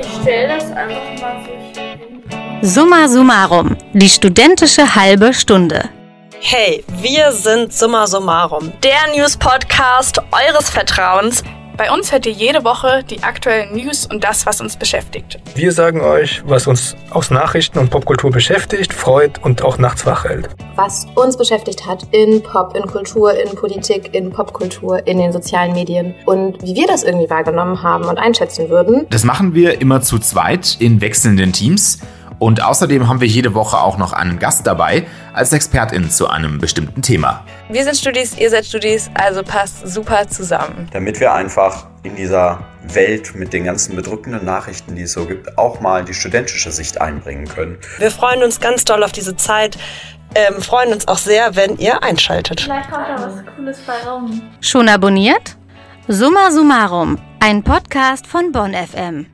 Ich stelle das einfach mal so hin. Summa summarum, die studentische halbe Stunde. Hey, wir sind Summa Summarum, der News-Podcast eures Vertrauens. Bei uns hört ihr jede Woche die aktuellen News und das, was uns beschäftigt. Wir sagen euch, was uns aus Nachrichten und Popkultur beschäftigt, freut und auch nachts wach hält. Was uns beschäftigt hat in Pop, in Kultur, in Politik, in Popkultur, in den sozialen Medien und wie wir das irgendwie wahrgenommen haben und einschätzen würden. Das machen wir immer zu zweit in wechselnden Teams. Und außerdem haben wir jede Woche auch noch einen Gast dabei als Expertin zu einem bestimmten Thema. Wir sind Studis, ihr seid Studis, also passt super zusammen. Damit wir einfach in dieser Welt mit den ganzen bedrückenden Nachrichten, die es so gibt, auch mal die studentische Sicht einbringen können. Wir freuen uns ganz doll auf diese Zeit. Ähm, freuen uns auch sehr, wenn ihr einschaltet. Vielleicht kommt da was Cooles bei rum. Schon abonniert? Summa summarum, ein Podcast von Bonn FM.